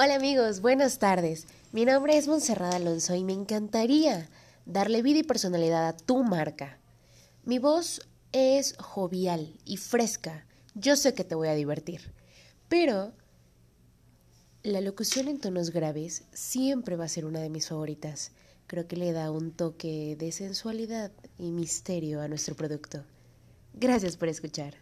Hola amigos, buenas tardes. Mi nombre es Montserrat Alonso y me encantaría darle vida y personalidad a tu marca. Mi voz es jovial y fresca. Yo sé que te voy a divertir, pero la locución en tonos graves siempre va a ser una de mis favoritas. Creo que le da un toque de sensualidad y misterio a nuestro producto. Gracias por escuchar.